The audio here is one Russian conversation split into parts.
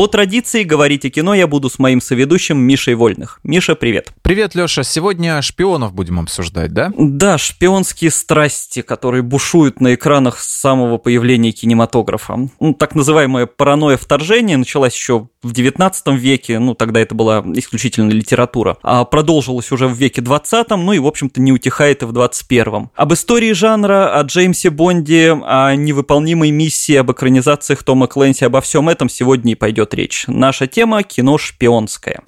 По традиции говорить о кино я буду с моим соведущим Мишей Вольных. Миша, привет. Привет, Леша. Сегодня шпионов будем обсуждать, да? Да, шпионские страсти, которые бушуют на экранах с самого появления кинематографа. Ну, так называемая паранойя вторжения началась еще в 19 веке, ну, тогда это была исключительно литература, а продолжилась уже в веке 20, ну и, в общем-то, не утихает и в 21. Об истории жанра, о Джеймсе Бонде, о невыполнимой миссии, об экранизациях Тома Клэнси, обо всем этом сегодня и пойдет речь. Наша тема – кино шпионское.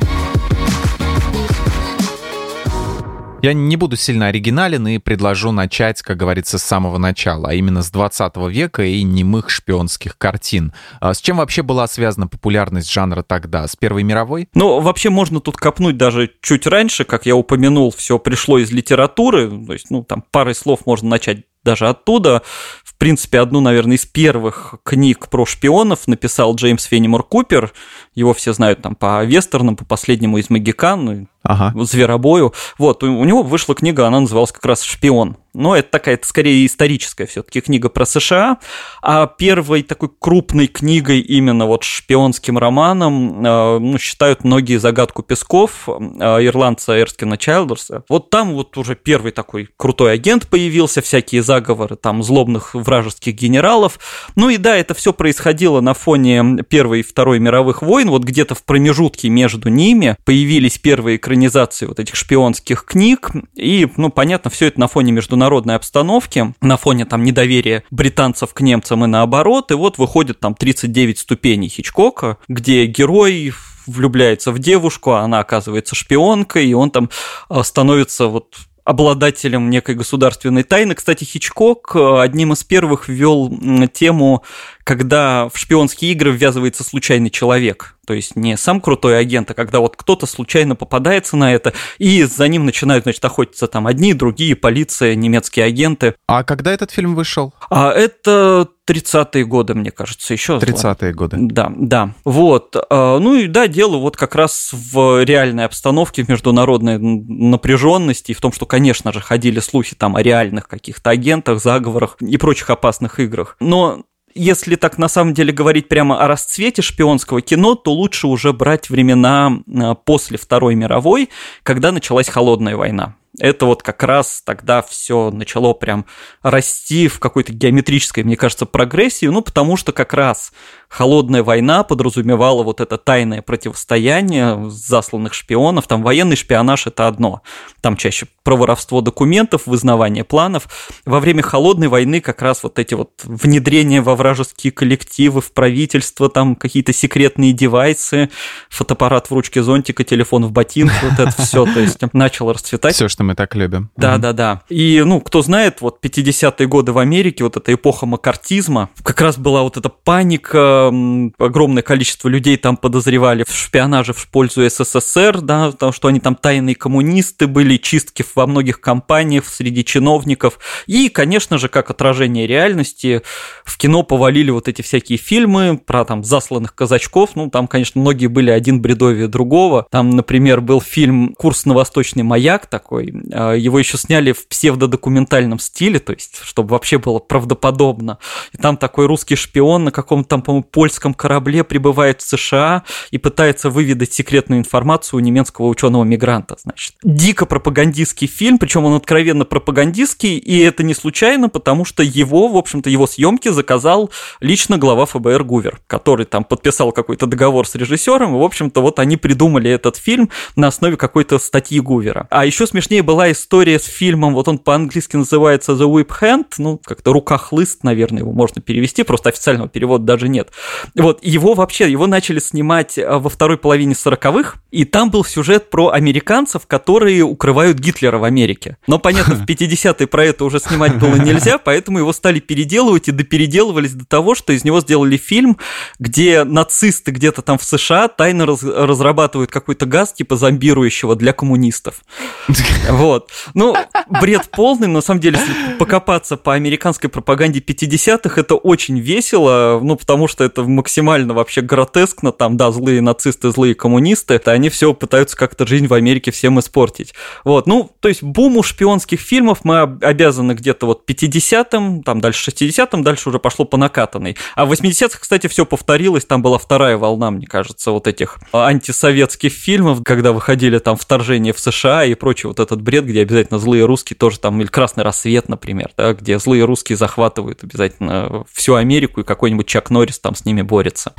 Я не буду сильно оригинален и предложу начать, как говорится, с самого начала, а именно с 20 века и немых шпионских картин. А с чем вообще была связана популярность жанра тогда? С Первой мировой? Ну, вообще можно тут копнуть даже чуть раньше, как я упомянул, все пришло из литературы, то есть, ну, там парой слов можно начать даже оттуда. В принципе, одну, наверное, из первых книг про шпионов написал Джеймс Фенимор Купер. Его все знают там по вестернам, по последнему из Магикан, ну, ага. Зверобою. Вот, у него вышла книга, она называлась как раз «Шпион». Но это такая, это скорее историческая все-таки книга про США. А первой такой крупной книгой именно вот шпионским романом э, ну, считают многие «Загадку песков» э, ирландца Эрскина Чайлдерса. Вот там вот уже первый такой крутой агент появился, всякие заговоры там злобных вражеских генералов. Ну и да, это все происходило на фоне Первой и Второй мировых войн. Вот где-то в промежутке между ними появились первые экранизации вот этих шпионских книг, и, ну, понятно, все это на фоне международной обстановки, на фоне там недоверия британцев к немцам и наоборот, и вот выходит там 39 ступеней Хичкока, где герой влюбляется в девушку, а она оказывается шпионкой, и он там а, становится вот обладателем некой государственной тайны. Кстати, Хичкок э, одним из первых ввел тему, когда в шпионские игры ввязывается случайный человек. То есть не сам крутой агент, а когда вот кто-то случайно попадается на это, и за ним начинают, значит, охотиться там одни, другие, полиция, немецкие агенты. А когда этот фильм вышел? А это 30-е годы, мне кажется, еще. 30-е годы. Да, да. Вот. А, ну и да, дело вот как раз в реальной обстановке, в международной напряженности, и в том, что, конечно же, ходили слухи там о реальных каких-то агентах, заговорах и прочих опасных играх. Но если так на самом деле говорить прямо о расцвете шпионского кино, то лучше уже брать времена а, после Второй мировой, когда началась холодная война это вот как раз тогда все начало прям расти в какой-то геометрической, мне кажется, прогрессии, ну, потому что как раз холодная война подразумевала вот это тайное противостояние засланных шпионов, там военный шпионаж – это одно, там чаще про воровство документов, вызнавание планов. Во время холодной войны как раз вот эти вот внедрения во вражеские коллективы, в правительство, там какие-то секретные девайсы, фотоаппарат в ручке зонтика, телефон в ботинке, вот это все, то есть начало расцветать. Все, что мы так любим. Да, да, да. И, ну, кто знает, вот 50-е годы в Америке, вот эта эпоха макартизма, как раз была вот эта паника, огромное количество людей там подозревали в шпионаже в пользу СССР, да, потому что они там тайные коммунисты были, чистки во многих компаниях среди чиновников. И, конечно же, как отражение реальности, в кино повалили вот эти всякие фильмы про там засланных казачков. Ну, там, конечно, многие были один бредовее другого. Там, например, был фильм «Курс на восточный маяк» такой. А, его еще сняли в псевдодокументальном стиле, то есть, чтобы вообще было правдоподобно. И там такой русский шпион на каком-то там, по-моему, польском корабле прибывает в США и пытается выведать секретную информацию у немецкого ученого-мигранта, значит. Дико пропагандистский фильм, причем он откровенно пропагандистский, и это не случайно, потому что его, в общем-то, его съемки заказал лично глава ФБР Гувер, который там подписал какой-то договор с режиссером, и, в общем-то, вот они придумали этот фильм на основе какой-то статьи Гувера. А еще смешнее была история с фильмом, вот он по-английски называется The Whip Hand, ну, как-то рука-хлыст, наверное, его можно перевести, просто официального перевода даже нет. Вот, его вообще, его начали снимать э, во второй половине 40-х, и там был сюжет про американцев, которые укрывают Гитлера в Америке. Но, понятно, в 50-е про это уже снимать было нельзя, поэтому его стали переделывать и допеределывались до того, что из него сделали фильм, где нацисты где-то там в США тайно раз разрабатывают какой-то газ типа зомбирующего для коммунистов. Вот. Ну, бред полный, но на самом деле, если покопаться по американской пропаганде 50-х, это очень весело, ну, потому что это максимально вообще гротескно, там, да, злые нацисты, злые коммунисты, это они все пытаются как-то жизнь в Америке всем испортить. Вот, ну, то есть буму шпионских фильмов мы обязаны где-то вот 50-м, там дальше 60-м, дальше уже пошло по накатанной. А в 80-х, кстати, все повторилось, там была вторая волна, мне кажется, вот этих антисоветских фильмов, когда выходили там вторжение в США и прочее, вот этот бред, где обязательно злые русские тоже там, или Красный рассвет, например, да, где злые русские захватывают обязательно всю Америку, и какой-нибудь Чак Норрис там с ними борется.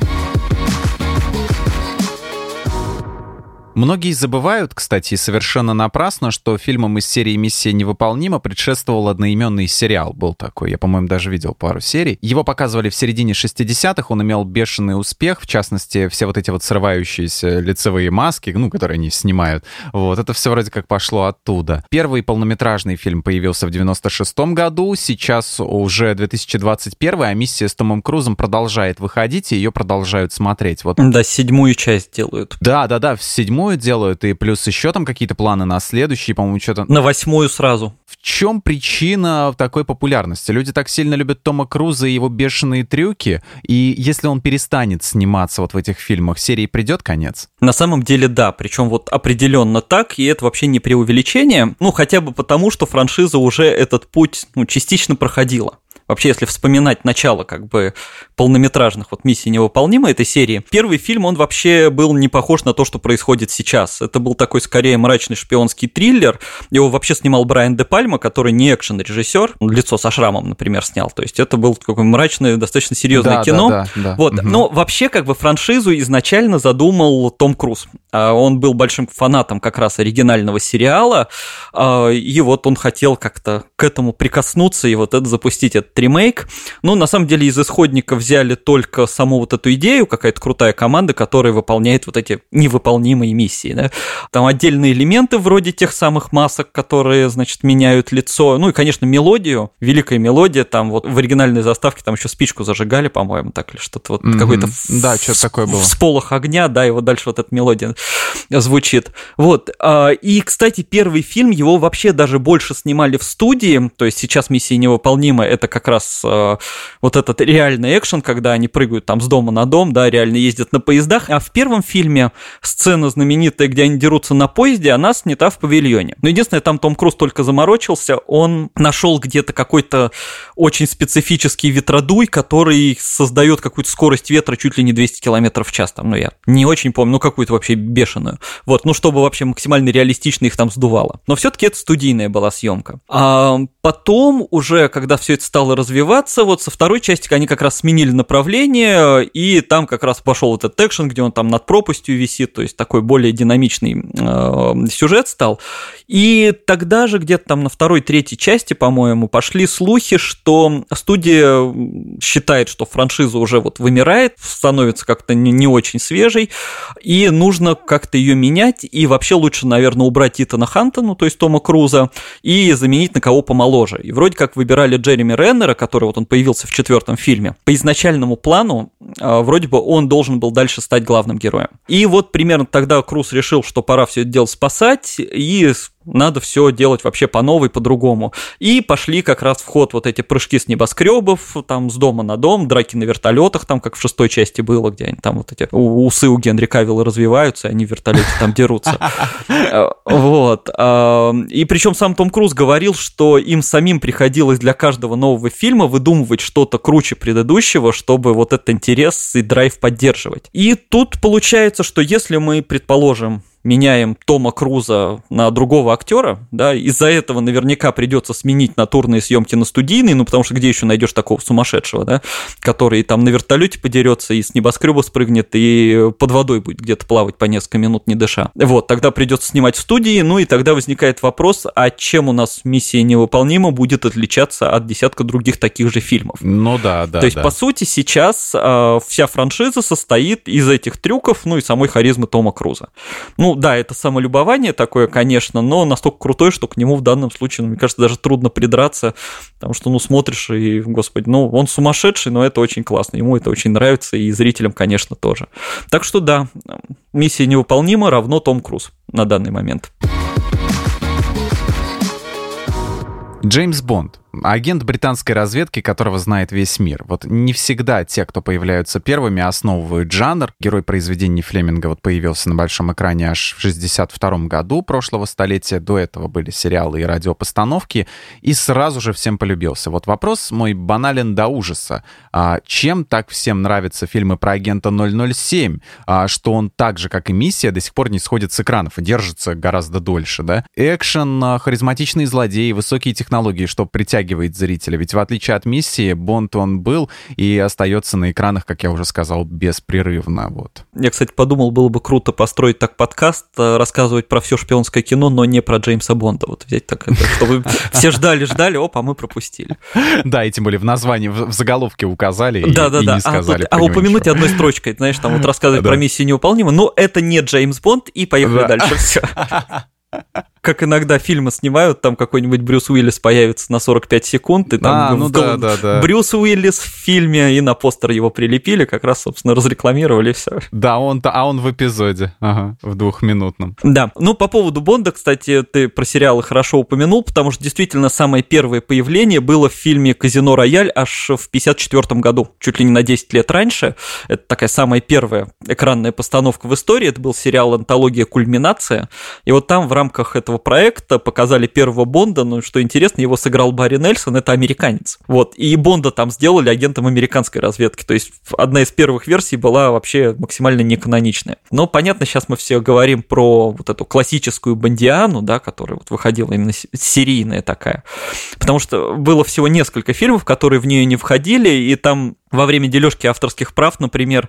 Многие забывают, кстати, совершенно напрасно, что фильмам из серии «Миссия невыполнима» предшествовал одноименный сериал. Был такой, я, по-моему, даже видел пару серий. Его показывали в середине 60-х, он имел бешеный успех, в частности, все вот эти вот срывающиеся лицевые маски, ну, которые они снимают, вот, это все вроде как пошло оттуда. Первый полнометражный фильм появился в 96-м году, сейчас уже 2021, а «Миссия» с Томом Крузом продолжает выходить, и ее продолжают смотреть. Вот. Да, седьмую часть делают. Да, да, да, в седьмую седьмую делают, и плюс еще там какие-то планы на следующие, по-моему, что-то... На восьмую сразу. В чем причина такой популярности? Люди так сильно любят Тома Круза и его бешеные трюки, и если он перестанет сниматься вот в этих фильмах, серии придет конец? На самом деле, да, причем вот определенно так, и это вообще не преувеличение, ну, хотя бы потому, что франшиза уже этот путь ну, частично проходила вообще, если вспоминать начало как бы полнометражных вот миссий невыполнимой этой серии, первый фильм, он вообще был не похож на то, что происходит сейчас. Это был такой скорее мрачный шпионский триллер. Его вообще снимал Брайан Де Пальма, который не экшен-режиссер. Лицо со шрамом, например, снял. То есть это был такой мрачное, достаточно серьезное да, кино. Да, да, да. Вот. Угу. Но вообще как бы франшизу изначально задумал Том Круз. А он был большим фанатом как раз оригинального сериала, а, и вот он хотел как-то к этому прикоснуться и вот это запустить этот ремейк. Но на самом деле из исходника взяли только саму вот эту идею, какая-то крутая команда, которая выполняет вот эти невыполнимые миссии. Да? Там отдельные элементы вроде тех самых масок, которые, значит, меняют лицо. Ну и, конечно, мелодию, великая мелодия, там вот в оригинальной заставке там еще спичку зажигали, по-моему, так или что-то вот mm-hmm. какой-то да, что-то такое было. Всполох огня, да, и вот дальше вот эта мелодия звучит. Вот. А, и, кстати, первый фильм, его вообще даже больше снимали в студии, то есть сейчас «Миссия невыполнима» — это как раз а, вот этот реальный экшен, когда они прыгают там с дома на дом, да, реально ездят на поездах. А в первом фильме сцена знаменитая, где они дерутся на поезде, она снята в павильоне. Но единственное, там Том Круз только заморочился, он нашел где-то какой-то очень специфический ветродуй, который создает какую-то скорость ветра чуть ли не 200 км в час. Там, ну, я не очень помню, ну, какую-то вообще бешеную. Вот, ну, чтобы вообще максимально реалистично их там сдувало. Но все-таки это студийная была съемка. А потом уже, когда все это стало развиваться, вот со второй части они как раз сменили направление, и там как раз пошел этот экшен, где он там над пропастью висит, то есть такой более динамичный э, сюжет стал. И тогда же где-то там на второй, третьей части, по-моему, пошли слухи, что студия считает, что франшиза уже вот вымирает, становится как-то не, не очень свежей, и нужно как-то ее менять, и вообще лучше, наверное, убрать Итана Ханта, ну, то есть Тома Круза, и заменить на кого помоложе. И вроде как выбирали Джереми Реннера, который вот он появился в четвертом фильме. По изначальному плану, а, вроде бы он должен был дальше стать главным героем. И вот примерно тогда Круз решил, что пора все это дело спасать, и надо все делать вообще по новой, по-другому. И пошли как раз в ход вот эти прыжки с небоскребов, там с дома на дом, драки на вертолетах, там как в шестой части было, где они там вот эти усы у Генри Кавилла развиваются, и они в вертолете там дерутся. Вот. И причем сам Том Круз говорил, что им самим приходилось для каждого нового фильма выдумывать что-то круче предыдущего, чтобы вот этот интерес и драйв поддерживать. И тут получается, что если мы, предположим, меняем Тома Круза на другого актера, да, из-за этого наверняка придется сменить натурные съемки на студийные, ну потому что где еще найдешь такого сумасшедшего, да, который там на вертолете подерется и с небоскреба спрыгнет и под водой будет где-то плавать по несколько минут не дыша. Вот, тогда придется снимать в студии, ну и тогда возникает вопрос, а чем у нас миссия невыполнима будет отличаться от десятка других таких же фильмов? Ну да, да. То есть, да. по сути, сейчас э, вся франшиза состоит из этих трюков, ну и самой харизмы Тома Круза. Ну, да, это самолюбование такое, конечно, но настолько крутое, что к нему в данном случае, ну, мне кажется, даже трудно придраться, потому что, ну, смотришь и, господи, ну, он сумасшедший, но это очень классно, ему это очень нравится, и зрителям, конечно, тоже. Так что да, миссия невыполнима равно Том Круз на данный момент. Джеймс Бонд агент британской разведки, которого знает весь мир. Вот не всегда те, кто появляются первыми, основывают жанр. Герой произведений Флеминга вот появился на большом экране аж в 62 году прошлого столетия. До этого были сериалы и радиопостановки. И сразу же всем полюбился. Вот вопрос мой банален до ужаса. А чем так всем нравятся фильмы про агента 007? А что он так же, как и миссия, до сих пор не сходит с экранов и держится гораздо дольше, да? Экшен, а, харизматичные злодеи, высокие технологии, чтобы притягивать притягивает зрителя. Ведь в отличие от миссии, Бонд он был и остается на экранах, как я уже сказал, беспрерывно. Вот. Я, кстати, подумал, было бы круто построить так подкаст, э, рассказывать про все шпионское кино, но не про Джеймса Бонда. Вот взять так, чтобы все ждали, ждали, опа, мы пропустили. Да, и тем более в названии, в заголовке указали да, да, да. сказали. А, упомянуть одной строчкой, знаешь, там вот рассказывать про миссию невыполнима, но это не Джеймс Бонд, и поехали дальше. Все. как иногда фильмы снимают, там какой-нибудь Брюс Уиллис появится на 45 секунд, и там а, ну да, да, да. Брюс Уиллис в фильме, и на постер его прилепили, как раз, собственно, разрекламировали все. Да, он -то, а он в эпизоде, ага, в двухминутном. Да, ну по поводу Бонда, кстати, ты про сериалы хорошо упомянул, потому что действительно самое первое появление было в фильме «Казино Рояль» аж в 54 году, чуть ли не на 10 лет раньше. Это такая самая первая экранная постановка в истории, это был сериал «Антология. Кульминация», и вот там в рамках этого этого проекта показали первого Бонда, но что интересно, его сыграл Барри Нельсон, это американец. Вот, и Бонда там сделали агентом американской разведки, то есть одна из первых версий была вообще максимально неканоничная. Но понятно, сейчас мы все говорим про вот эту классическую Бондиану, да, которая вот выходила именно серийная такая, потому что было всего несколько фильмов, которые в нее не входили, и там во время дележки авторских прав, например,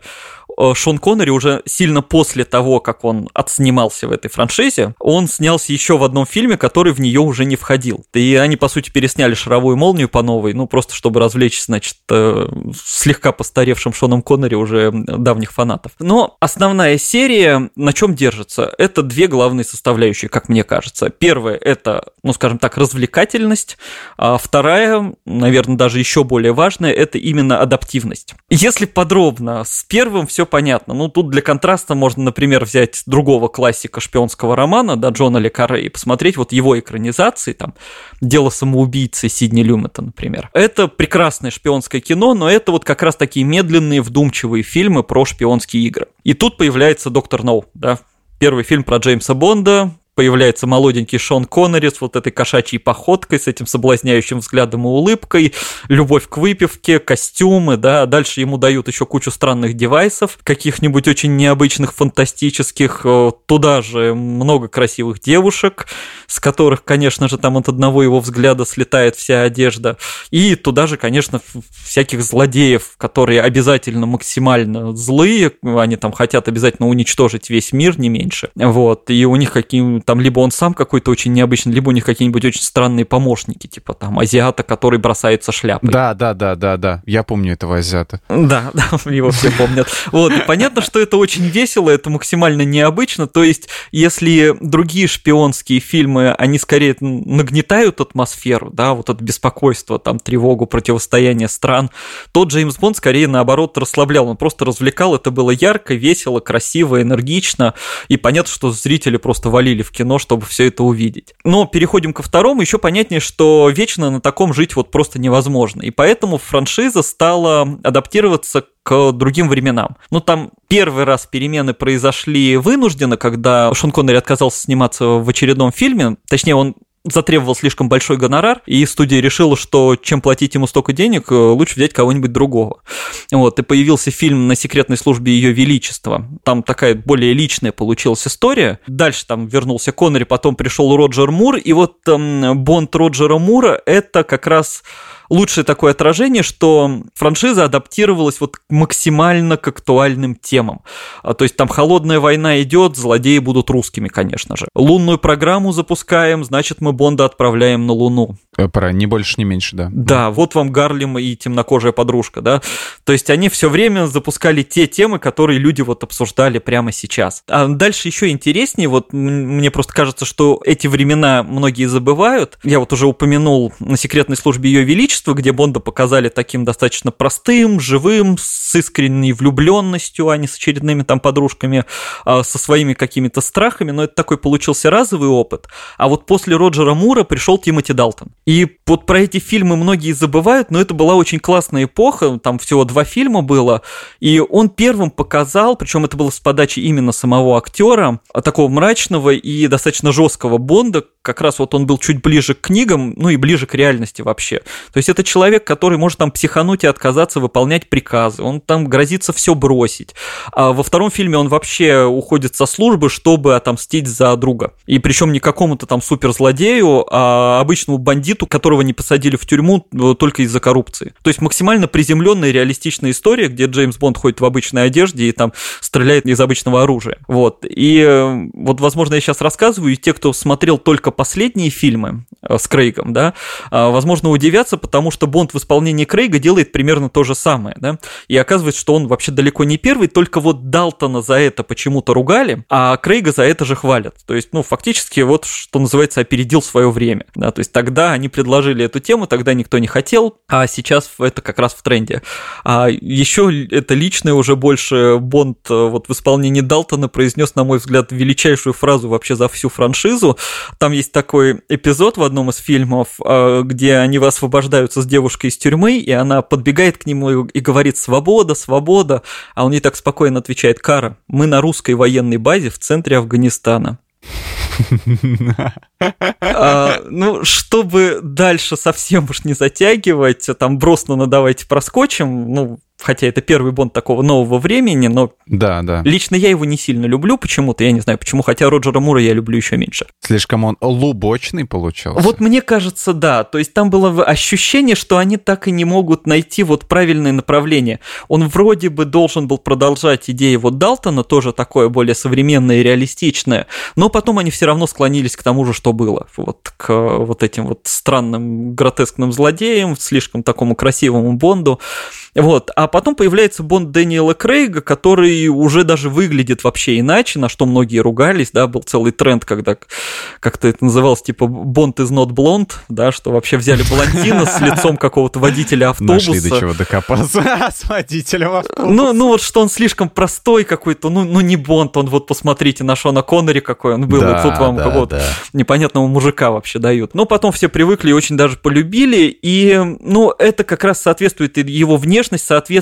Шон Коннери уже сильно после того, как он отснимался в этой франшизе, он снялся еще в одном фильме, который в нее уже не входил. И они, по сути, пересняли «Шаровую молнию» по новой, ну, просто чтобы развлечь, значит, э, слегка постаревшим Шоном Коннери уже давних фанатов. Но основная серия на чем держится? Это две главные составляющие, как мне кажется. Первая – это, ну, скажем так, развлекательность, а вторая, наверное, даже еще более важная – это именно адаптивность. Если подробно, с первым все понятно. Ну, тут для контраста можно, например, взять другого классика шпионского романа, да, Джона Ле Карре, и посмотреть вот его экранизации, там, «Дело самоубийцы» Сидни Люмета, например. Это прекрасное шпионское кино, но это вот как раз такие медленные, вдумчивые фильмы про шпионские игры. И тут появляется «Доктор Ноу», да, Первый фильм про Джеймса Бонда, появляется молоденький Шон Коннери с вот этой кошачьей походкой, с этим соблазняющим взглядом и улыбкой, любовь к выпивке, костюмы, да, дальше ему дают еще кучу странных девайсов, каких-нибудь очень необычных, фантастических, э, туда же много красивых девушек, с которых, конечно же, там от одного его взгляда слетает вся одежда, и туда же, конечно, всяких злодеев, которые обязательно максимально злые, они там хотят обязательно уничтожить весь мир, не меньше, вот, и у них какие там либо он сам какой-то очень необычный, либо у них какие-нибудь очень странные помощники, типа там азиата, который бросается шляпой. Да, да, да, да, да. Я помню этого азиата. Да, да, его все помнят. Вот, и понятно, что это очень весело, это максимально необычно. То есть, если другие шпионские фильмы, они скорее нагнетают атмосферу, да, вот это беспокойство, там, тревогу, противостояние стран, то Джеймс Бонд скорее наоборот расслаблял, он просто развлекал, это было ярко, весело, красиво, энергично, и понятно, что зрители просто валили в кино, чтобы все это увидеть. Но переходим ко второму, еще понятнее, что вечно на таком жить вот просто невозможно. И поэтому франшиза стала адаптироваться к другим временам. Ну, там первый раз перемены произошли вынужденно, когда Шон Коннери отказался сниматься в очередном фильме, точнее, он затребовал слишком большой гонорар, и студия решила, что чем платить ему столько денег, э, лучше взять кого-нибудь другого. Вот, и появился фильм «На секретной службе Ее Величества». Там такая более личная получилась история. Дальше там вернулся Коннери, потом пришел Роджер Мур, и вот там Бонд Роджера Мура – это как раз лучшее такое отражение, что франшиза адаптировалась вот максимально к актуальным темам. А, то есть там холодная война идет, злодеи будут русскими, конечно же. Лунную программу запускаем, значит мы Бонда отправляем на Луну. Э, про не больше, не меньше, да. Да, вот вам Гарлем и темнокожая подружка, да. То есть они все время запускали те темы, которые люди вот обсуждали прямо сейчас. А дальше еще интереснее, вот мне просто кажется, что эти времена многие забывают. Я вот уже упомянул на секретной службе Ее Величества, Величества», где Бонда показали таким достаточно простым, живым, с искренней влюбленностью, а не с очередными там подружками, а со своими какими-то страхами, но это такой получился разовый опыт. А вот после Роджера Мура пришел Тимоти Далтон. И вот про эти фильмы многие забывают, но это была очень классная эпоха, там всего два фильма было, и он первым показал, причем это было с подачи именно самого актера, такого мрачного и достаточно жесткого Бонда, как раз вот он был чуть ближе к книгам, ну и ближе к реальности вообще. То есть это человек, который может там психануть и отказаться выполнять приказы, он там грозится все бросить. А во втором фильме он вообще уходит со службы, чтобы отомстить за друга. И причем не какому-то там суперзлодею, а обычному бандиту, которого не посадили в тюрьму э, только из-за коррупции. То есть максимально приземленная реалистичная история, где Джеймс Бонд ходит в обычной одежде и там стреляет из обычного оружия. Вот. И э, вот, возможно, я сейчас рассказываю, и те, кто смотрел только последние фильмы э, с Крейгом, да, возможно, удивятся, потому что Бонд в исполнении Крейга делает примерно то же самое, да, и оказывается, что он вообще далеко не первый, только вот Далтона за это почему-то ругали, а Крейга за это же хвалят. То есть, ну, фактически, вот, что называется, опередил свое время, да, то есть тогда они предложили эту тему, тогда никто не хотел, а сейчас это как раз в тренде. А еще это личное уже больше Бонд э, вот в исполнении Далтона произнес, на мой взгляд, величайшую фразу вообще за всю франшизу. Там есть такой эпизод в одном из фильмов, э, где они освобождаются с девушкой из тюрьмы, и она подбегает к нему и говорит «свобода, свобода», а он ей так спокойно отвечает «Кара, мы на русской военной базе в центре Афганистана». А, ну, чтобы дальше совсем уж не затягивать, там Броснана давайте проскочим. Ну, хотя это первый Бонд такого нового времени, но да, да. лично я его не сильно люблю почему-то, я не знаю почему, хотя Роджера Мура я люблю еще меньше. Слишком он лубочный получился. Вот мне кажется, да, то есть там было ощущение, что они так и не могут найти вот правильное направление. Он вроде бы должен был продолжать идеи вот Далтона, тоже такое более современное и реалистичное, но потом они все равно склонились к тому же, что было, вот к вот этим вот странным гротескным злодеям, слишком такому красивому Бонду. Вот. А потом появляется Бонд Дэниела Крейга, который уже даже выглядит вообще иначе, на что многие ругались, да, был целый тренд, когда как-то это называлось, типа, Бонд is not blonde, да, что вообще взяли блондина с лицом какого-то водителя автобуса. Нашли до чего докопаться с водителем автобуса. Ну, ну вот что он слишком простой какой-то, ну, ну не Бонд, он вот посмотрите на Шона Коннери какой он был, да, вот тут вам да, какого-то да. непонятного мужика вообще дают. Но потом все привыкли и очень даже полюбили, и, ну, это как раз соответствует его внешности, внешность соответствует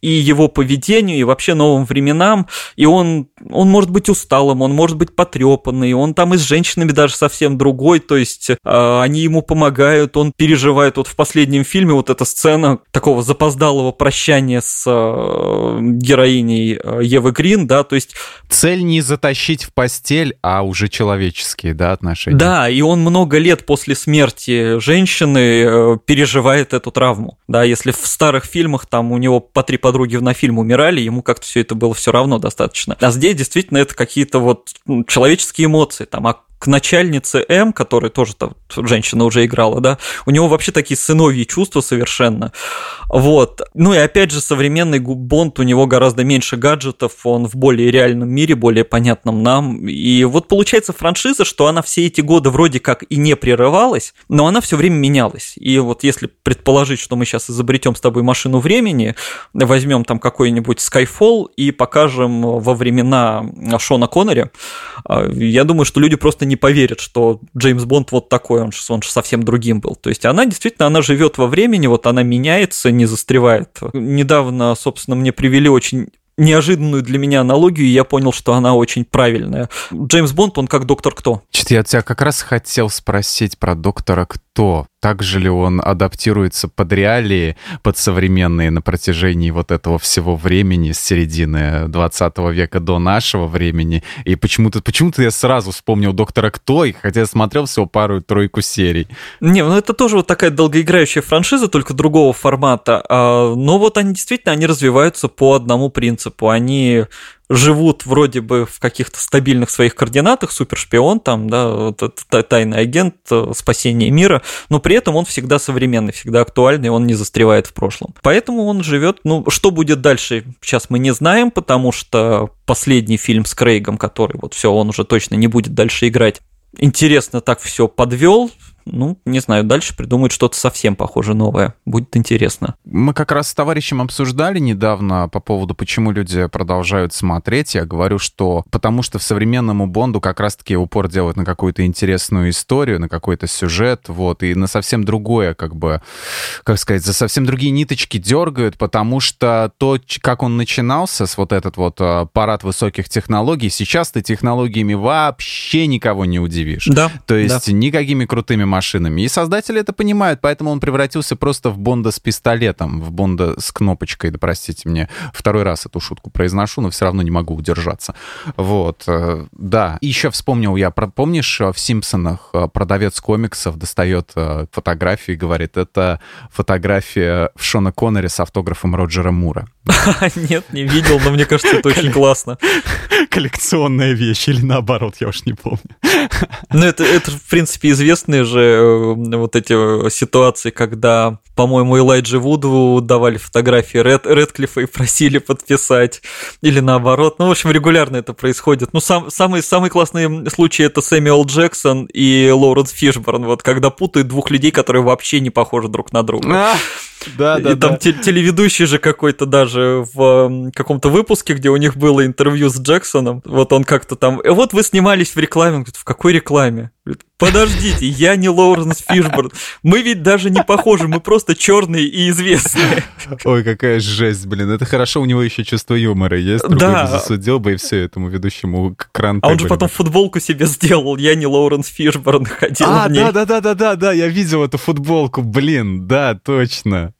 и его поведению, и вообще новым временам, и он, он может быть усталым, он может быть потрепанный, он там и с женщинами даже совсем другой, то есть э, они ему помогают, он переживает. Вот в последнем фильме вот эта сцена такого запоздалого прощания с э, героиней э, Евы Грин, да, то есть... Цель не затащить в постель, а уже человеческие, да, отношения. Да, и он много лет после смерти женщины э, переживает эту травму, да, если в старых фильмах фильмах там у него по три подруги на фильм умирали, ему как-то все это было все равно достаточно. А здесь действительно это какие-то вот ну, человеческие эмоции, там, а к начальнице М, которая тоже там женщина уже играла, да, у него вообще такие сыновьи чувства совершенно. Вот. Ну и опять же, современный Бонд, у него гораздо меньше гаджетов, он в более реальном мире, более понятном нам. И вот получается франшиза, что она все эти годы вроде как и не прерывалась, но она все время менялась. И вот если предположить, что мы сейчас изобретем с тобой машину времени, возьмем там какой-нибудь Skyfall и покажем во времена Шона Коннери, а, я думаю, что люди просто не поверят, что Джеймс Бонд вот такой, он же, он же совсем другим был. То есть она действительно, она живет во времени, вот она меняется, не застревает. Недавно, собственно, мне привели очень неожиданную для меня аналогию, и я понял, что она очень правильная. Джеймс Бонд, он как доктор кто? Чуть я тебя как раз хотел спросить про доктора кто. Так же ли он адаптируется под реалии, под современные на протяжении вот этого всего времени, с середины 20 века до нашего времени? И почему-то почему я сразу вспомнил «Доктора Кто», и хотя я смотрел всего пару-тройку серий. Не, ну это тоже вот такая долгоиграющая франшиза, только другого формата. А, но вот они действительно, они развиваются по одному принципу. Они живут вроде бы в каких-то стабильных своих координатах, супершпион там, да, тайный агент, э, спасение мира, но при этом он всегда современный, всегда актуальный, он не застревает в прошлом. Поэтому он живет, ну, что будет дальше, сейчас мы не знаем, потому что последний фильм с Крейгом, который вот все, он уже точно не будет дальше играть, интересно так все подвел, ну, не знаю, дальше придумают что-то совсем похоже новое. Будет интересно. Мы как раз с товарищем обсуждали недавно по поводу, почему люди продолжают смотреть. Я говорю, что потому что в современному Бонду как раз-таки упор делают на какую-то интересную историю, на какой-то сюжет, вот, и на совсем другое, как бы, как сказать, за совсем другие ниточки дергают, потому что то, как он начинался, с вот этот вот а, парад высоких технологий, сейчас ты технологиями вообще никого не удивишь. Да. То есть да. никакими крутыми машинами. И создатели это понимают, поэтому он превратился просто в Бонда с пистолетом, в Бонда с кнопочкой, да простите мне, второй раз эту шутку произношу, но все равно не могу удержаться. Вот, э, да. И еще вспомнил я, помнишь, в «Симпсонах» э, продавец комиксов достает э, фотографии и говорит, это фотография Шона Коннери с автографом Роджера Мура. Нет, не видел, но мне кажется, это очень классно. Коллекционная вещь или наоборот, я уж не помню. Ну, это, это, в принципе, известные же э, вот эти ситуации, когда, по-моему, Элайджи Вуду давали фотографии Ред, Редклифа и просили подписать. Или наоборот. Ну, в общем, регулярно это происходит. Ну, сам, самый, самый классный случай это Сэмюэл Джексон и Лоуренс Фишборн. Вот когда путают двух людей, которые вообще не похожи друг на друга. А, да, да, и там телеведущий же какой-то даже в каком-то выпуске, где у них было интервью с Джексоном, вот он как-то там, «Э, вот вы снимались в рекламе, он говорит, в какой рекламе? Подождите, я не Лоуренс Фишборн. Мы ведь даже не похожи, мы просто черные и известные. Ой, какая жесть, блин. Это хорошо, у него еще чувство юмора есть. Другой да. бы засудил бы и все этому ведущему кранты. А он же потом бы. футболку себе сделал. Я не Лоуренс Фишборн ходил а, в ней. да, да, да, да, да, да, я видел эту футболку, блин, да, точно.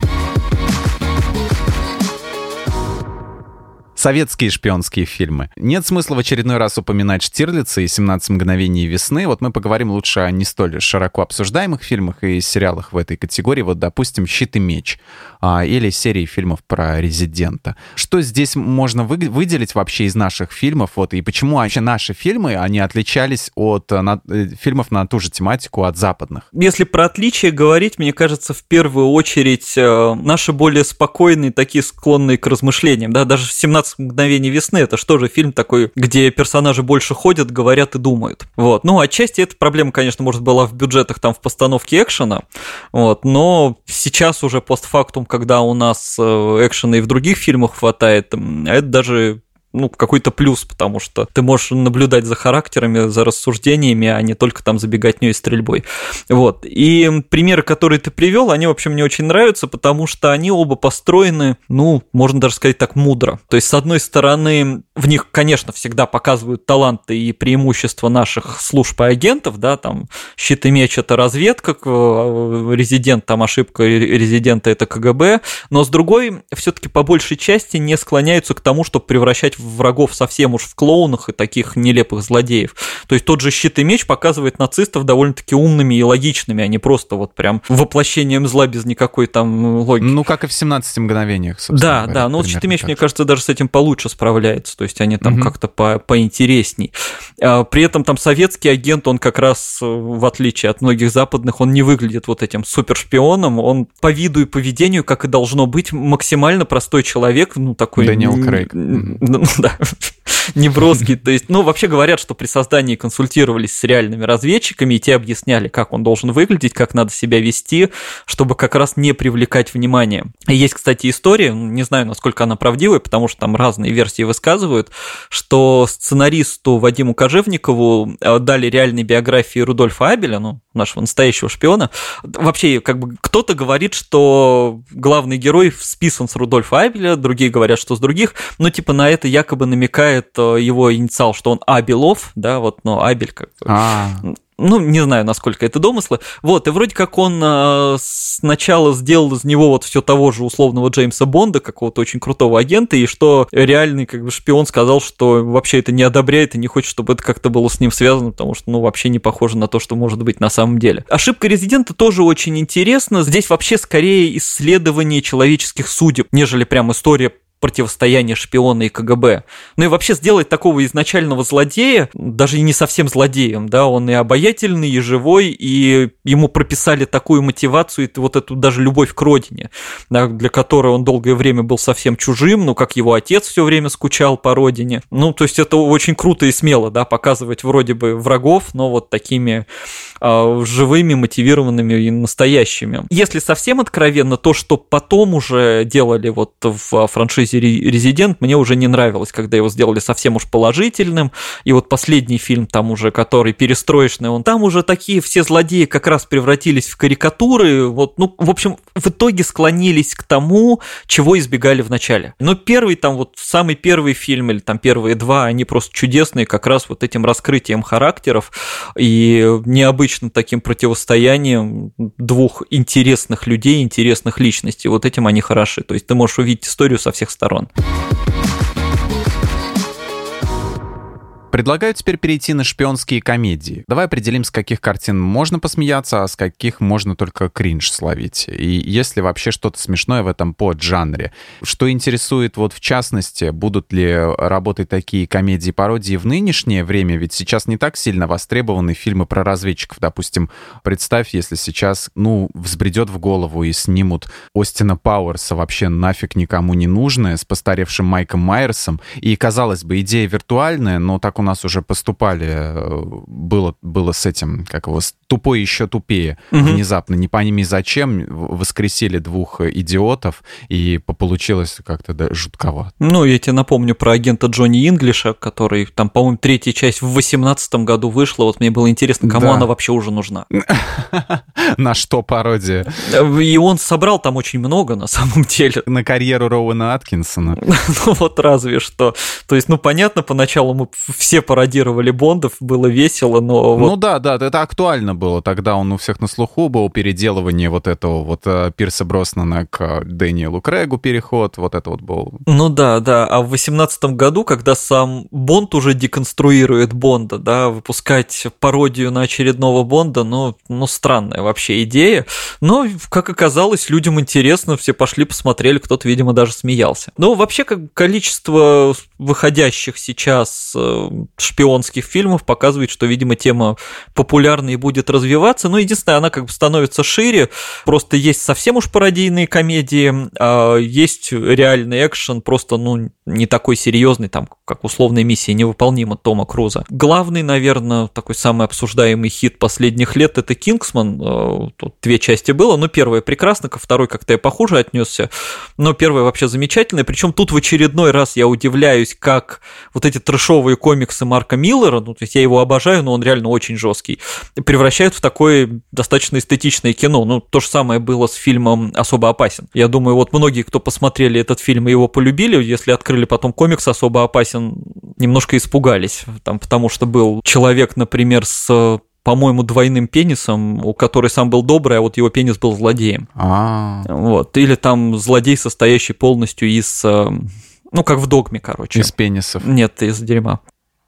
Советские шпионские фильмы. Нет смысла в очередной раз упоминать Штирлица и «17 мгновений весны». Вот мы поговорим лучше о не столь широко обсуждаемых фильмах и сериалах в этой категории. Вот, допустим, «Щит и меч» а, или серии фильмов про резидента. Что здесь можно вы, выделить вообще из наших фильмов? Вот, и почему вообще наши фильмы, они отличались от на, э, фильмов на ту же тематику от западных? Если про отличия говорить, мне кажется, в первую очередь э, наши более спокойные, такие склонные к размышлениям. Да? Даже в «17 «15 мгновений весны» — это что же фильм такой, где персонажи больше ходят, говорят и думают. Вот. Ну, отчасти эта проблема, конечно, может, была в бюджетах, там, в постановке экшена, вот, но сейчас уже постфактум, когда у нас э, экшена и в других фильмах хватает, это даже ну, какой-то плюс, потому что ты можешь наблюдать за характерами, за рассуждениями, а не только там забегать и стрельбой. Вот. И примеры, которые ты привел, они, в общем, мне очень нравятся, потому что они оба построены, ну, можно даже сказать так, мудро. То есть, с одной стороны, в них, конечно, всегда показывают таланты и преимущества наших служб и агентов, да, там, щит и меч – это разведка, резидент, там, ошибка резидента – это КГБ, но с другой, все таки по большей части не склоняются к тому, чтобы превращать врагов совсем уж в клоунах и таких нелепых злодеев. То есть тот же щит и меч показывает нацистов довольно-таки умными и логичными, а не просто вот прям воплощением зла без никакой там логики. Ну, как и в 17 мгновениях, Да, говоря, да, но вот щит и меч, мне кажется, даже с этим получше справляется, то есть они там угу. как-то по поинтересней. А, при этом там советский агент, он как раз, э, в отличие от многих западных, он не выглядит вот этим супершпионом, он по виду и поведению, как и должно быть, максимально простой человек, ну, такой... Дэниел Крейг. да, неброский. То есть, ну, вообще говорят, что при создании консультировались с реальными разведчиками, и те объясняли, как он должен выглядеть, как надо себя вести, чтобы как раз не привлекать внимание. И есть, кстати, история, не знаю, насколько она правдивая, потому что там разные версии высказывают, что сценаристу Вадиму Кожевникову э, дали реальные биографии Рудольфа Абеля, ну, нашего настоящего шпиона. Вообще, как бы кто-то говорит, что главный герой списан с Рудольфа Абеля, другие говорят, что с других, но типа на это якобы намекает э, его инициал, что он Абелов, да, вот, но Абель как бы... А. Ну, не знаю, насколько это домыслы. Вот, и вроде как он э, сначала сделал из него вот все того же условного Джеймса Бонда, какого-то очень крутого агента, и что реальный как бы шпион сказал, что вообще это не одобряет и не хочет, чтобы это как-то было с ним связано, потому что, ну, вообще не похоже на то, что может быть на самом деле. Ошибка резидента тоже очень интересна. Здесь вообще скорее исследование человеческих судеб, нежели прям история противостояние шпиона и КГБ. Ну и вообще сделать такого изначального злодея, даже не совсем злодеем, да, он и обаятельный, и живой, и ему прописали такую мотивацию, и вот эту даже любовь к родине, да, для которой он долгое время был совсем чужим, ну, как его отец все время скучал по родине. Ну, то есть это очень круто и смело, да, показывать вроде бы врагов, но вот такими э, живыми, мотивированными и настоящими. Если совсем откровенно, то, что потом уже делали вот в франшизе «Резидент», мне уже не нравилось, когда его сделали совсем уж положительным, и вот последний фильм там уже, который перестроечный, он там уже такие все злодеи как раз превратились в карикатуры, вот, ну, в общем, в итоге склонились к тому, чего избегали в начале. Но первый там вот самый первый фильм или там первые два, они просто чудесные как раз вот этим раскрытием характеров и необычным таким противостоянием двух интересных людей, интересных личностей. Вот этим они хороши. То есть ты можешь увидеть историю со всех сторон. Предлагаю теперь перейти на шпионские комедии. Давай определим, с каких картин можно посмеяться, а с каких можно только кринж словить. И если вообще что-то смешное в этом поджанре. Что интересует вот в частности, будут ли работать такие комедии-пародии в нынешнее время? Ведь сейчас не так сильно востребованы фильмы про разведчиков. Допустим, представь, если сейчас, ну, взбредет в голову и снимут Остина Пауэрса вообще нафиг никому не нужное с постаревшим Майком Майерсом. И, казалось бы, идея виртуальная, но так у нас уже поступали, э, было, было с этим, как его, тупой еще тупее. Угу. Внезапно, не пойми зачем, воскресили двух идиотов, и получилось как-то да, жутковато. Ну, я тебе напомню про агента Джонни Инглиша, который там, по-моему, третья часть в восемнадцатом году вышла, вот мне было интересно, кому да. она вообще уже нужна. На что пародия? И он собрал там очень много, на самом деле. На карьеру Роуэна Аткинсона. Ну, вот разве что. То есть, ну, понятно, поначалу мы все все пародировали Бондов, было весело, но... Вот... Ну да, да, это актуально было. Тогда он у всех на слуху был, переделывание вот этого вот э, Пирса Броснана к Дэниелу Крэгу переход, вот это вот был. Ну да, да, а в восемнадцатом году, когда сам Бонд уже деконструирует Бонда, да, выпускать пародию на очередного Бонда, ну, ну странная вообще идея, но, как оказалось, людям интересно, все пошли, посмотрели, кто-то, видимо, даже смеялся. Ну, вообще, как количество выходящих сейчас э, шпионских фильмов показывает, что, видимо, тема популярна и будет развиваться. Но единственное, она как бы становится шире. Просто есть совсем уж пародийные комедии, а есть реальный экшен, просто, ну, не такой серьезный, там, как условная миссия невыполнима Тома Круза. Главный, наверное, такой самый обсуждаемый хит последних лет это Кингсман. Э, тут две части было, но первая прекрасна, ко второй как-то я похуже отнесся, но первая вообще замечательная. Причем тут в очередной раз я удивляюсь, как вот эти трешовые комиксы комиксы Марка Миллера, ну, то есть я его обожаю, но он реально очень жесткий, превращают в такое достаточно эстетичное кино. Ну, то же самое было с фильмом «Особо опасен». Я думаю, вот многие, кто посмотрели этот фильм и его полюбили, если открыли потом комикс «Особо опасен», немножко испугались, там, потому что был человек, например, с по-моему, двойным пенисом, у которой сам был добрый, а вот его пенис был злодеем. А. Вот. Или там злодей, состоящий полностью из э, ну, как в догме, короче. Из пенисов. Нет, из дерьма.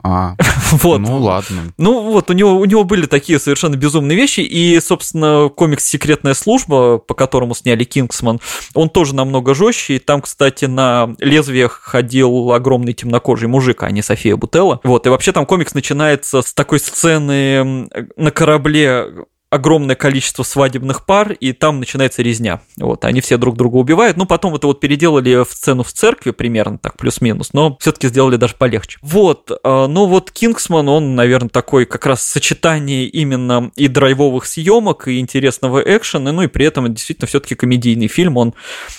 А, вот. Ну ладно. Ну вот, у него, у него были такие совершенно безумные вещи, и, собственно, комикс «Секретная служба», по которому сняли «Кингсман», он тоже намного жестче, и там, кстати, на лезвиях ходил огромный темнокожий мужик, а не София Бутелла. Вот, и вообще там комикс начинается с такой сцены на корабле огромное количество свадебных пар, и там начинается резня. Вот, они все друг друга убивают. Ну, потом это вот переделали в сцену в церкви примерно, так, плюс-минус, но все-таки сделали даже полегче. Вот, а, ну вот Кингсман, он, наверное, такой как раз сочетание именно и драйвовых съемок, и интересного экшена, ну и при этом действительно все-таки комедийный фильм, он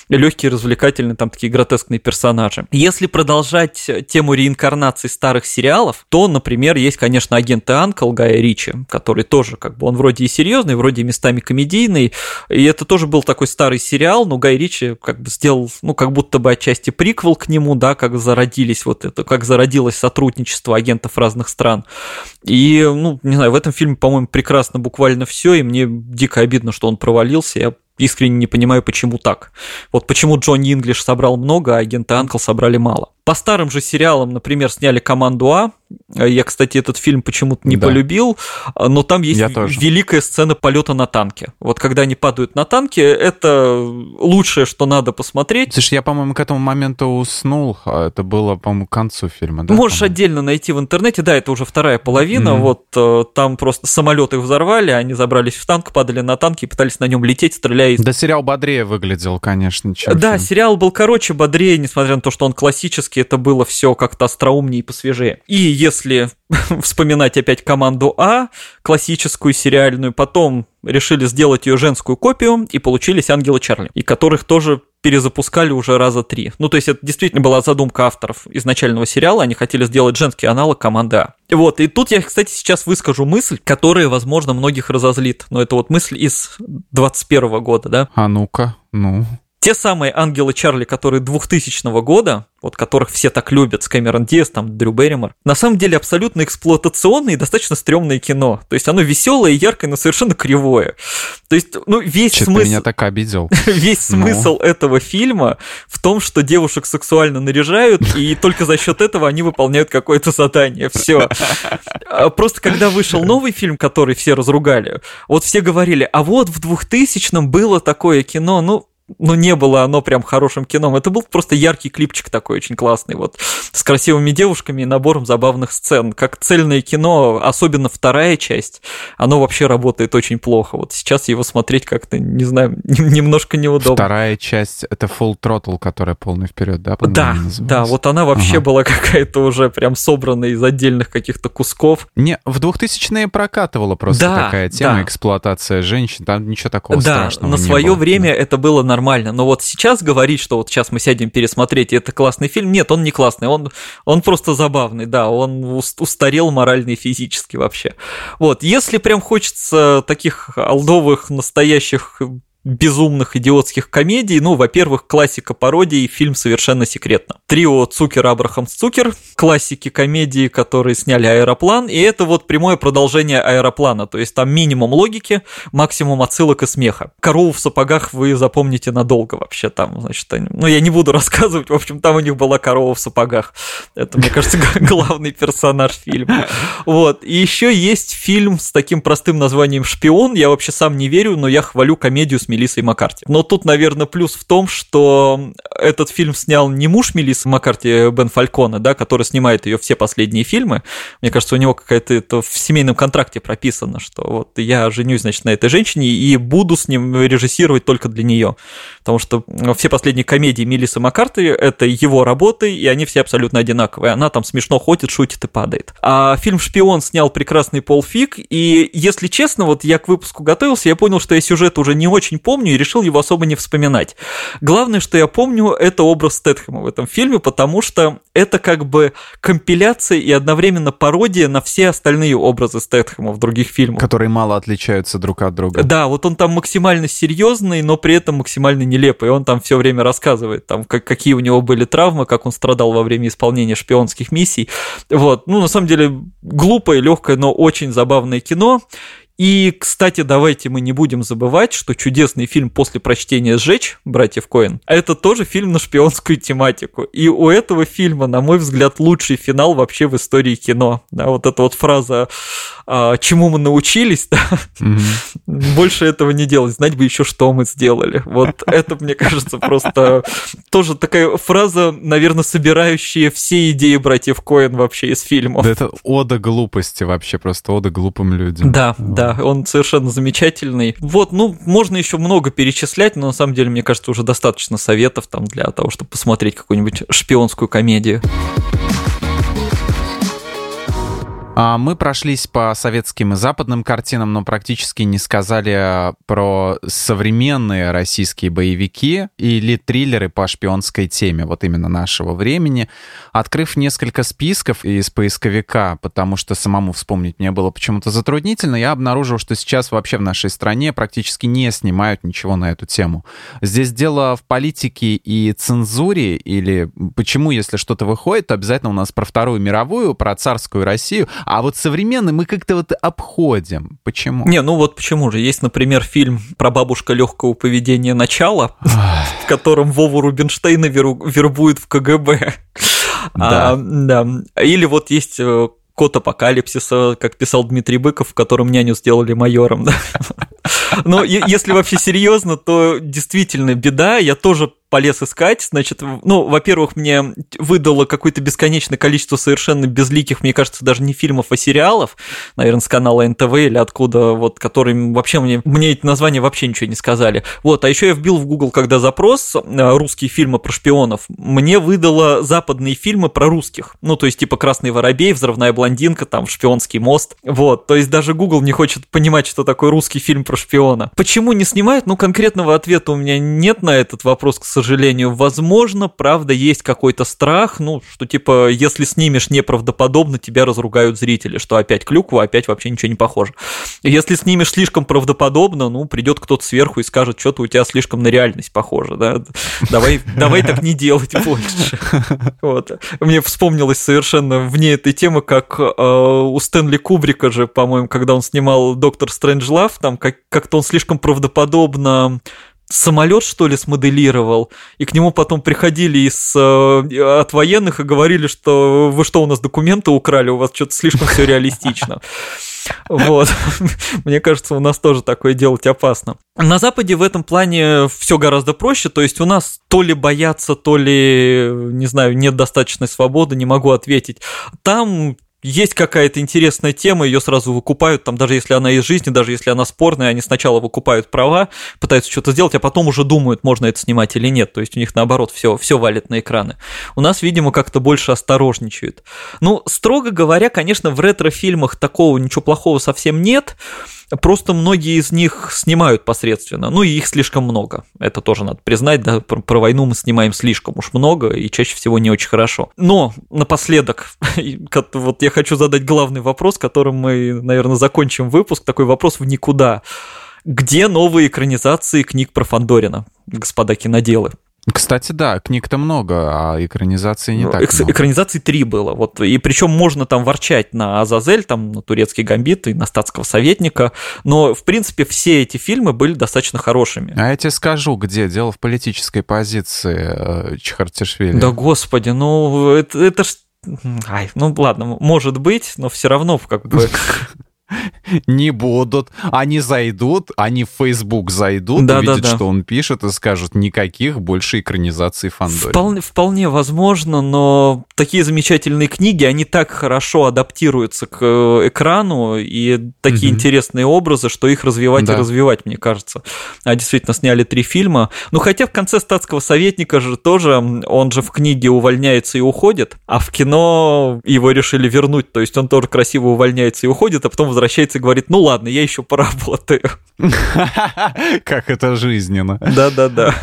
легкий, развлекательный, там такие гротескные персонажи. Если продолжать тему реинкарнации старых сериалов, то, например, есть, конечно, агент Анкл Гая Ричи, который тоже, как бы, он вроде и серьезный, вроде местами комедийный. И это тоже был такой старый сериал, но Гай Ричи как бы сделал, ну, как будто бы отчасти приквел к нему, да, как зародились вот это, как зародилось сотрудничество агентов разных стран. И, ну, не знаю, в этом фильме, по-моему, прекрасно буквально все, и мне дико обидно, что он провалился. Я искренне не понимаю, почему так. Вот почему Джонни Инглиш собрал много, а агенты Анкл собрали мало. По старым же сериалам, например, сняли «Команду А», Я, кстати, этот фильм почему-то не да. полюбил, но там есть великая сцена полета на танке. Вот когда они падают на танке, это лучшее, что надо посмотреть. Слушай, я, по-моему, к этому моменту уснул, а это было, по-моему, к концу фильма. Да, Можешь отдельно найти в интернете, да, это уже вторая половина, mm-hmm. вот э, там просто самолеты взорвали, они забрались в танк, падали на танки и пытались на нем лететь, стреляя. Да, сериал бодрее выглядел, конечно, Да, фильм. сериал был короче, бодрее, несмотря на то, что он классический, это было все как-то остроумнее и посвежее. И если вспоминать опять команду А, классическую сериальную, потом решили сделать ее женскую копию, и получились Ангелы Чарли, и которых тоже перезапускали уже раза три. Ну, то есть это действительно была задумка авторов изначального сериала, они хотели сделать женский аналог команды А. Вот, и тут я, кстати, сейчас выскажу мысль, которая, возможно, многих разозлит, но это вот мысль из 21 года, да? А ну-ка, ну... Те самые ангелы Чарли, которые 2000 года, вот которых все так любят, с Кэмерон Диас, там, Дрю Берримор, на самом деле абсолютно эксплуатационное и достаточно стрёмное кино. То есть оно веселое и яркое, но совершенно кривое. То есть, ну, весь Че смысл... меня так обидел. Весь ну. смысл этого фильма в том, что девушек сексуально наряжают, и только за счет этого они выполняют какое-то задание. Все. А просто когда вышел новый фильм, который все разругали, вот все говорили, а вот в 2000-м было такое кино, ну, ну, не было оно прям хорошим кином. Это был просто яркий клипчик такой очень классный, вот, с красивыми девушками и набором забавных сцен. Как цельное кино, особенно вторая часть, оно вообще работает очень плохо. Вот сейчас его смотреть как-то, не знаю, немножко неудобно. Вторая часть — это Full Throttle, которая полный вперед, да? Да, да, вот она вообще ага. была какая-то уже прям собранная из отдельных каких-то кусков. Не, в 2000-е прокатывала просто да, такая тема, да. эксплуатация женщин, там ничего такого да, страшного на свое время да. это было нормально. Но вот сейчас говорить, что вот сейчас мы сядем пересмотреть, и это классный фильм, нет, он не классный, он, он просто забавный, да, он устарел морально и физически вообще. Вот, если прям хочется таких алдовых, настоящих безумных идиотских комедий. Ну, во-первых, классика пародии, фильм «Совершенно секретно». Трио Цукер, Абрахам, Цукер, классики комедии, которые сняли «Аэроплан», и это вот прямое продолжение «Аэроплана», то есть там минимум логики, максимум отсылок и смеха. Корову в сапогах вы запомните надолго вообще там, значит, они... ну, я не буду рассказывать, в общем, там у них была корова в сапогах. Это, мне кажется, главный персонаж фильма. Вот, и еще есть фильм с таким простым названием «Шпион», я вообще сам не верю, но я хвалю комедию с Мелиссой Маккарти. Но тут, наверное, плюс в том, что этот фильм снял не муж Мелиссы Маккарти, Бен Фалькона, да, который снимает ее все последние фильмы. Мне кажется, у него какая-то это в семейном контракте прописано, что вот я женюсь, значит, на этой женщине и буду с ним режиссировать только для нее. Потому что все последние комедии Мелиссы Маккарти — это его работы, и они все абсолютно одинаковые. Она там смешно ходит, шутит и падает. А фильм «Шпион» снял прекрасный Пол Фиг, и, если честно, вот я к выпуску готовился, я понял, что я сюжет уже не очень помню и решил его особо не вспоминать. Главное, что я помню, это образ Стэтхэма в этом фильме, потому что это как бы компиляция и одновременно пародия на все остальные образы Стэтхэма в других фильмах. Которые мало отличаются друг от друга. Да, вот он там максимально серьезный, но при этом максимально нелепый. Он там все время рассказывает, там, как, какие у него были травмы, как он страдал во время исполнения шпионских миссий. Вот, ну, на самом деле, глупое, легкое, но очень забавное кино. И, кстати, давайте мы не будем забывать, что чудесный фильм «После прочтения сжечь» братьев Коэн – это тоже фильм на шпионскую тематику. И у этого фильма, на мой взгляд, лучший финал вообще в истории кино. Да, вот эта вот фраза а, «Чему мы научились?» да? mm-hmm. Больше этого не делать, знать бы еще, что мы сделали. Вот это, мне кажется, просто тоже такая фраза, наверное, собирающая все идеи братьев Коэн вообще из фильмов. Да это ода глупости вообще, просто ода глупым людям. Да, да да, он совершенно замечательный. Вот, ну, можно еще много перечислять, но на самом деле, мне кажется, уже достаточно советов там для того, чтобы посмотреть какую-нибудь шпионскую комедию. А мы прошлись по советским и западным картинам, но практически не сказали про современные российские боевики или триллеры по шпионской теме, вот именно нашего времени. Открыв несколько списков из поисковика, потому что самому вспомнить мне было почему-то затруднительно, я обнаружил, что сейчас вообще в нашей стране практически не снимают ничего на эту тему. Здесь дело в политике и цензуре, или почему, если что-то выходит, то обязательно у нас про Вторую мировую, про царскую Россию, а вот современный мы как-то вот обходим. Почему? Не, ну вот почему же. Есть, например, фильм про бабушка легкого поведения «Начало», в котором Вову Рубинштейна вербуют в КГБ. Да. А, да. Или вот есть э, Код апокалипсиса, как писал Дмитрий Быков, в котором няню сделали майором. Да? Но если вообще серьезно, то действительно беда. Я тоже полез искать, значит, ну, во-первых, мне выдало какое-то бесконечное количество совершенно безликих, мне кажется, даже не фильмов, а сериалов, наверное, с канала НТВ или откуда, вот, которые вообще мне, мне эти названия вообще ничего не сказали. Вот, а еще я вбил в Google, когда запрос э, русские фильмы про шпионов, мне выдало западные фильмы про русских, ну, то есть, типа «Красный воробей», «Взрывная блондинка», там, «Шпионский мост», вот, то есть даже Google не хочет понимать, что такое русский фильм про шпиона. Почему не снимают? Ну, конкретного ответа у меня нет на этот вопрос, к сожалению, сожалению. Возможно, правда, есть какой-то страх, ну, что типа, если снимешь неправдоподобно, тебя разругают зрители, что опять клюква, опять вообще ничего не похоже. Если снимешь слишком правдоподобно, ну, придет кто-то сверху и скажет, что-то у тебя слишком на реальность похоже, да, давай, давай так не делать больше. Вот. Мне вспомнилось совершенно вне этой темы, как э, у Стэнли Кубрика же, по-моему, когда он снимал «Доктор Стрэнджлав», там как- как-то он слишком правдоподобно самолет, что ли, смоделировал, и к нему потом приходили из, э, от военных и говорили, что вы что, у нас документы украли, у вас что-то слишком все реалистично. Вот. Мне кажется, у нас тоже такое делать опасно. На Западе в этом плане все гораздо проще. То есть у нас то ли боятся, то ли, не знаю, нет достаточной свободы, не могу ответить. Там есть какая-то интересная тема, ее сразу выкупают, там даже если она из жизни, даже если она спорная, они сначала выкупают права, пытаются что-то сделать, а потом уже думают, можно это снимать или нет. То есть у них наоборот все, все валит на экраны. У нас, видимо, как-то больше осторожничают. Ну, строго говоря, конечно, в ретро-фильмах такого ничего плохого совсем нет. Просто многие из них снимают посредственно, ну и их слишком много. Это тоже надо признать, да, про, про войну мы снимаем слишком уж много и чаще всего не очень хорошо. Но напоследок, вот я хочу задать главный вопрос, которым мы, наверное, закончим выпуск, такой вопрос в никуда. Где новые экранизации книг про Фандорина, господа киноделы? Кстати, да, книг-то много, а экранизации не ну, так Эк- много. Экранизаций три было. Вот, и причем можно там ворчать на Азазель, там, на турецкий гамбит и на статского советника, но, в принципе, все эти фильмы были достаточно хорошими. А я тебе скажу, где дело в политической позиции э, Чехартишвили. Да господи, ну это, это ж Ай, ну ладно, может быть, но все равно как бы не будут. Они зайдут, они в Facebook зайдут, да, увидят, да, да. что он пишет, и скажут, никаких больше экранизаций Фандори. Вполне, вполне возможно, но такие замечательные книги, они так хорошо адаптируются к э, экрану, и такие угу. интересные образы, что их развивать да. и развивать, мне кажется. А действительно, сняли три фильма. Ну, хотя в конце «Статского советника» же тоже, он же в книге увольняется и уходит, а в кино его решили вернуть, то есть он тоже красиво увольняется и уходит, а потом возвращается и говорит, ну ладно, я еще поработаю. Как это жизненно. Да-да-да.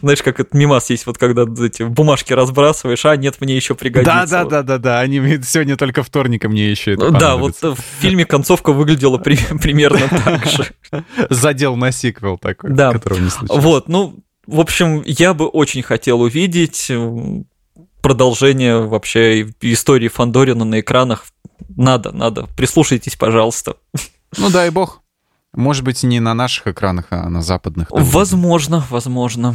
Знаешь, как это мимас есть, вот когда эти бумажки разбрасываешь, а нет, мне еще пригодится. Да-да-да-да-да, они сегодня только вторника мне еще это Да, вот в фильме концовка выглядела примерно так же. Задел на сиквел такой, которого не случилось. Вот, ну, в общем, я бы очень хотел увидеть продолжение вообще истории Фандорина на экранах надо, надо. Прислушайтесь, пожалуйста. Ну, дай бог. Может быть, не на наших экранах, а на западных. Возможно, возможно.